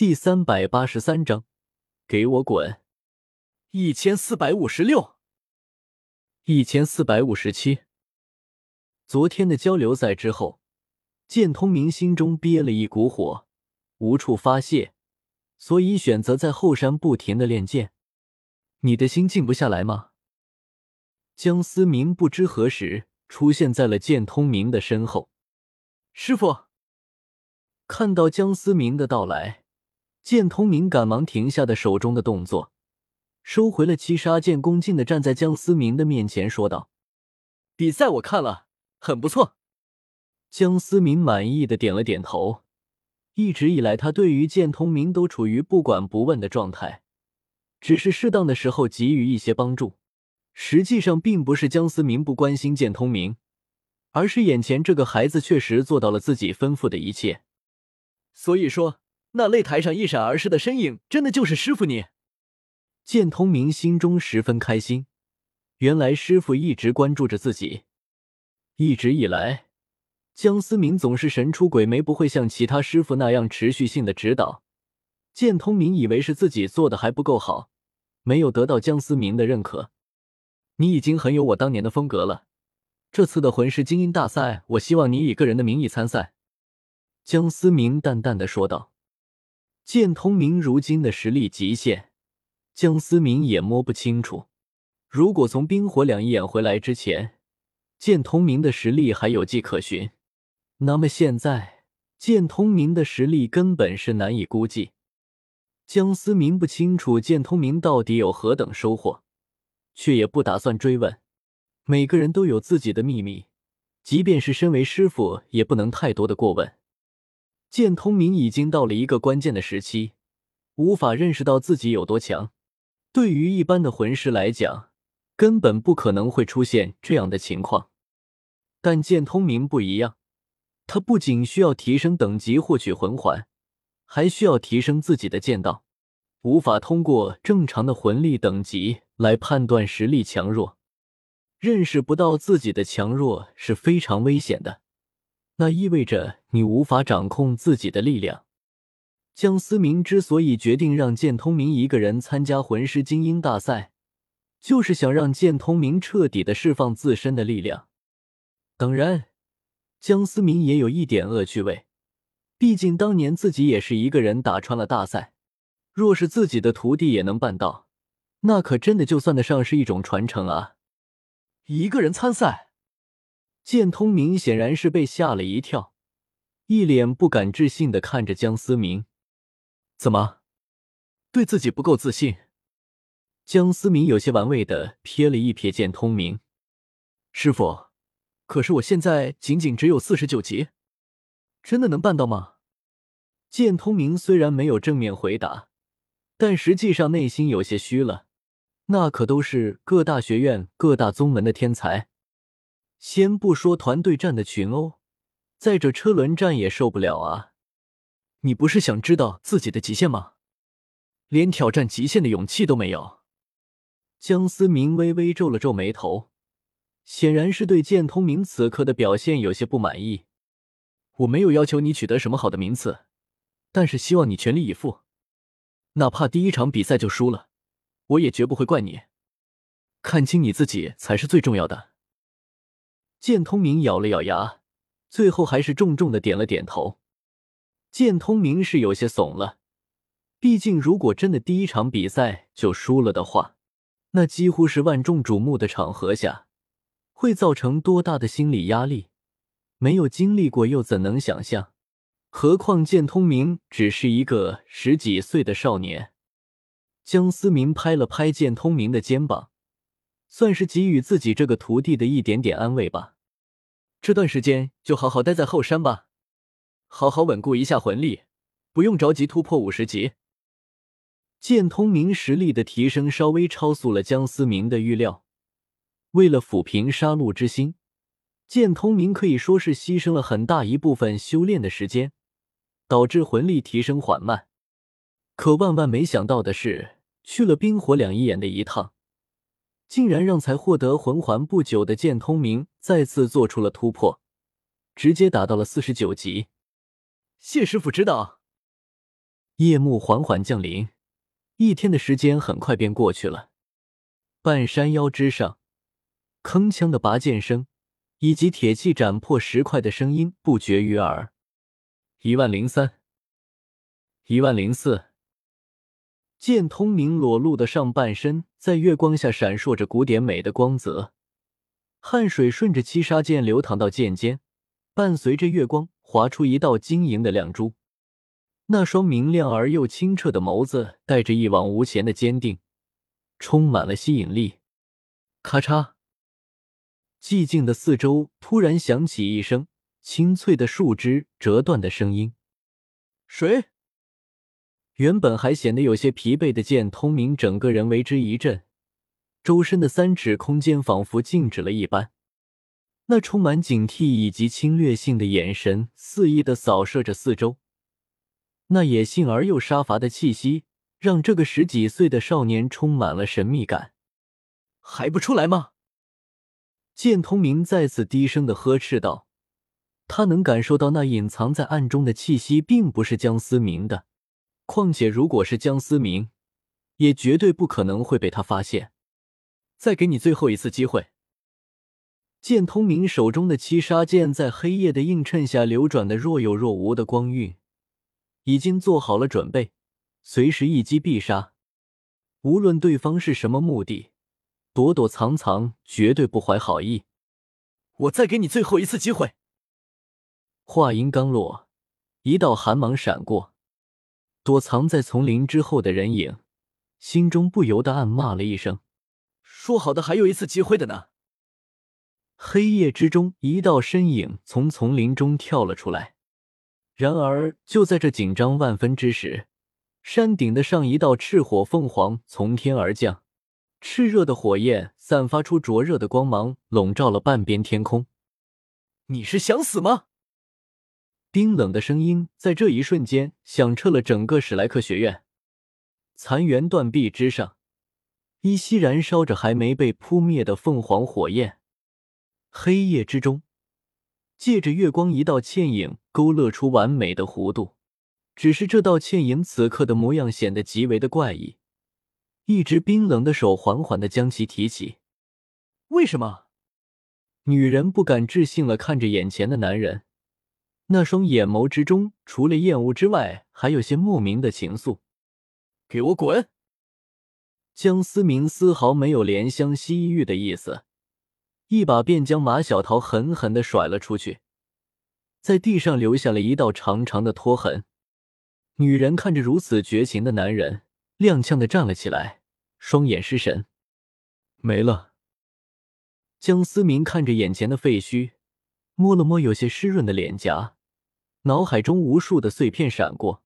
第三百八十三章，给我滚！一千四百五十六，一千四百五十七。昨天的交流赛之后，剑通明心中憋了一股火，无处发泄，所以选择在后山不停的练剑。你的心静不下来吗？江思明不知何时出现在了剑通明的身后。师傅看到江思明的到来，剑通明赶忙停下的手中的动作，收回了七杀剑，恭敬的站在江思明的面前说道：“比赛我看了，很不错。”江思明满意的点了点头。一直以来，他对于剑通明都处于不管不问的状态。只是适当的时候给予一些帮助，实际上并不是江思明不关心剑通明，而是眼前这个孩子确实做到了自己吩咐的一切。所以说，那擂台上一闪而逝的身影，真的就是师傅你。剑通明心中十分开心，原来师傅一直关注着自己。一直以来，江思明总是神出鬼没，不会像其他师傅那样持续性的指导。剑通明以为是自己做的还不够好，没有得到江思明的认可。你已经很有我当年的风格了。这次的魂师精英大赛，我希望你以个人的名义参赛。”江思明淡淡的说道。剑通明如今的实力极限，江思明也摸不清楚。如果从冰火两仪眼回来之前，剑通明的实力还有迹可循，那么现在剑通明的实力根本是难以估计。江思明不清楚剑通明到底有何等收获，却也不打算追问。每个人都有自己的秘密，即便是身为师傅，也不能太多的过问。剑通明已经到了一个关键的时期，无法认识到自己有多强。对于一般的魂师来讲，根本不可能会出现这样的情况。但剑通明不一样，他不仅需要提升等级获取魂环。还需要提升自己的剑道，无法通过正常的魂力等级来判断实力强弱。认识不到自己的强弱是非常危险的，那意味着你无法掌控自己的力量。江思明之所以决定让剑通明一个人参加魂师精英大赛，就是想让剑通明彻底的释放自身的力量。当然，江思明也有一点恶趣味。毕竟当年自己也是一个人打穿了大赛，若是自己的徒弟也能办到，那可真的就算得上是一种传承啊！一个人参赛，剑通明显然是被吓了一跳，一脸不敢置信的看着江思明。怎么，对自己不够自信？江思明有些玩味的瞥了一瞥剑通明，师傅，可是我现在仅仅只有四十九级。真的能办到吗？剑通明虽然没有正面回答，但实际上内心有些虚了。那可都是各大学院、各大宗门的天才。先不说团队战的群殴，在这车轮战也受不了啊！你不是想知道自己的极限吗？连挑战极限的勇气都没有。江思明微微皱了皱眉头，显然是对剑通明此刻的表现有些不满意。我没有要求你取得什么好的名次，但是希望你全力以赴，哪怕第一场比赛就输了，我也绝不会怪你。看清你自己才是最重要的。剑通明咬了咬牙，最后还是重重的点了点头。剑通明是有些怂了，毕竟如果真的第一场比赛就输了的话，那几乎是万众瞩目的场合下，会造成多大的心理压力。没有经历过，又怎能想象？何况剑通明只是一个十几岁的少年。江思明拍了拍剑通明的肩膀，算是给予自己这个徒弟的一点点安慰吧。这段时间就好好待在后山吧，好好稳固一下魂力，不用着急突破五十级。剑通明实力的提升稍微超速了江思明的预料，为了抚平杀戮之心。剑通明可以说是牺牲了很大一部分修炼的时间，导致魂力提升缓慢。可万万没想到的是，去了冰火两仪眼的一趟，竟然让才获得魂环不久的剑通明再次做出了突破，直接打到了四十九级。谢师傅指导。夜幕缓缓降临，一天的时间很快便过去了。半山腰之上，铿锵的拔剑声以及铁器斩破石块的声音不绝于耳。一万零三，一万零四。剑通明裸露的上半身在月光下闪烁着古典美的光泽，汗水顺着七杀剑流淌到剑尖，伴随着月光划出一道晶莹的亮珠。那双明亮而又清澈的眸子，带着一往无前的坚定，充满了吸引力。咔嚓！寂静的四周突然响起一声清脆的树枝折断的声音。谁？原本还显得有些疲惫的剑通明，整个人为之一震，周身的三尺空间仿佛静止了一般。那充满警惕以及侵略性的眼神肆意的扫射着四周。那野性而又杀伐的气息，让这个十几岁的少年充满了神秘感。还不出来吗？剑通明再次低声的呵斥道。他能感受到那隐藏在暗中的气息，并不是江思明的。况且，如果是江思明，也绝对不可能会被他发现。再给你最后一次机会。剑通明手中的七杀剑在黑夜的映衬下流转的若有若无的光晕。已经做好了准备，随时一击必杀。无论对方是什么目的，躲躲藏藏，绝对不怀好意。我再给你最后一次机会。话音刚落，一道寒芒闪过，躲藏在丛林之后的人影，心中不由得暗骂了一声：“说好的还有一次机会的呢？”黑夜之中，一道身影从丛林中跳了出来。然而，就在这紧张万分之时，山顶的上一道赤火凤凰从天而降，炽热的火焰散发出灼热的光芒，笼罩了半边天空。你是想死吗？冰冷的声音在这一瞬间响彻了整个史莱克学院。残垣断壁之上，依稀燃烧着还没被扑灭的凤凰火焰。黑夜之中。借着月光，一道倩影勾勒出完美的弧度。只是这道倩影此刻的模样显得极为的怪异。一只冰冷的手缓缓的将其提起。为什么？女人不敢置信了看着眼前的男人，那双眼眸之中除了厌恶之外，还有些莫名的情愫。给我滚！江思明丝毫没有怜香惜玉的意思。一把便将马小桃狠狠的甩了出去，在地上留下了一道长长的拖痕。女人看着如此绝情的男人，踉跄的站了起来，双眼失神。没了。江思明看着眼前的废墟，摸了摸有些湿润的脸颊，脑海中无数的碎片闪过。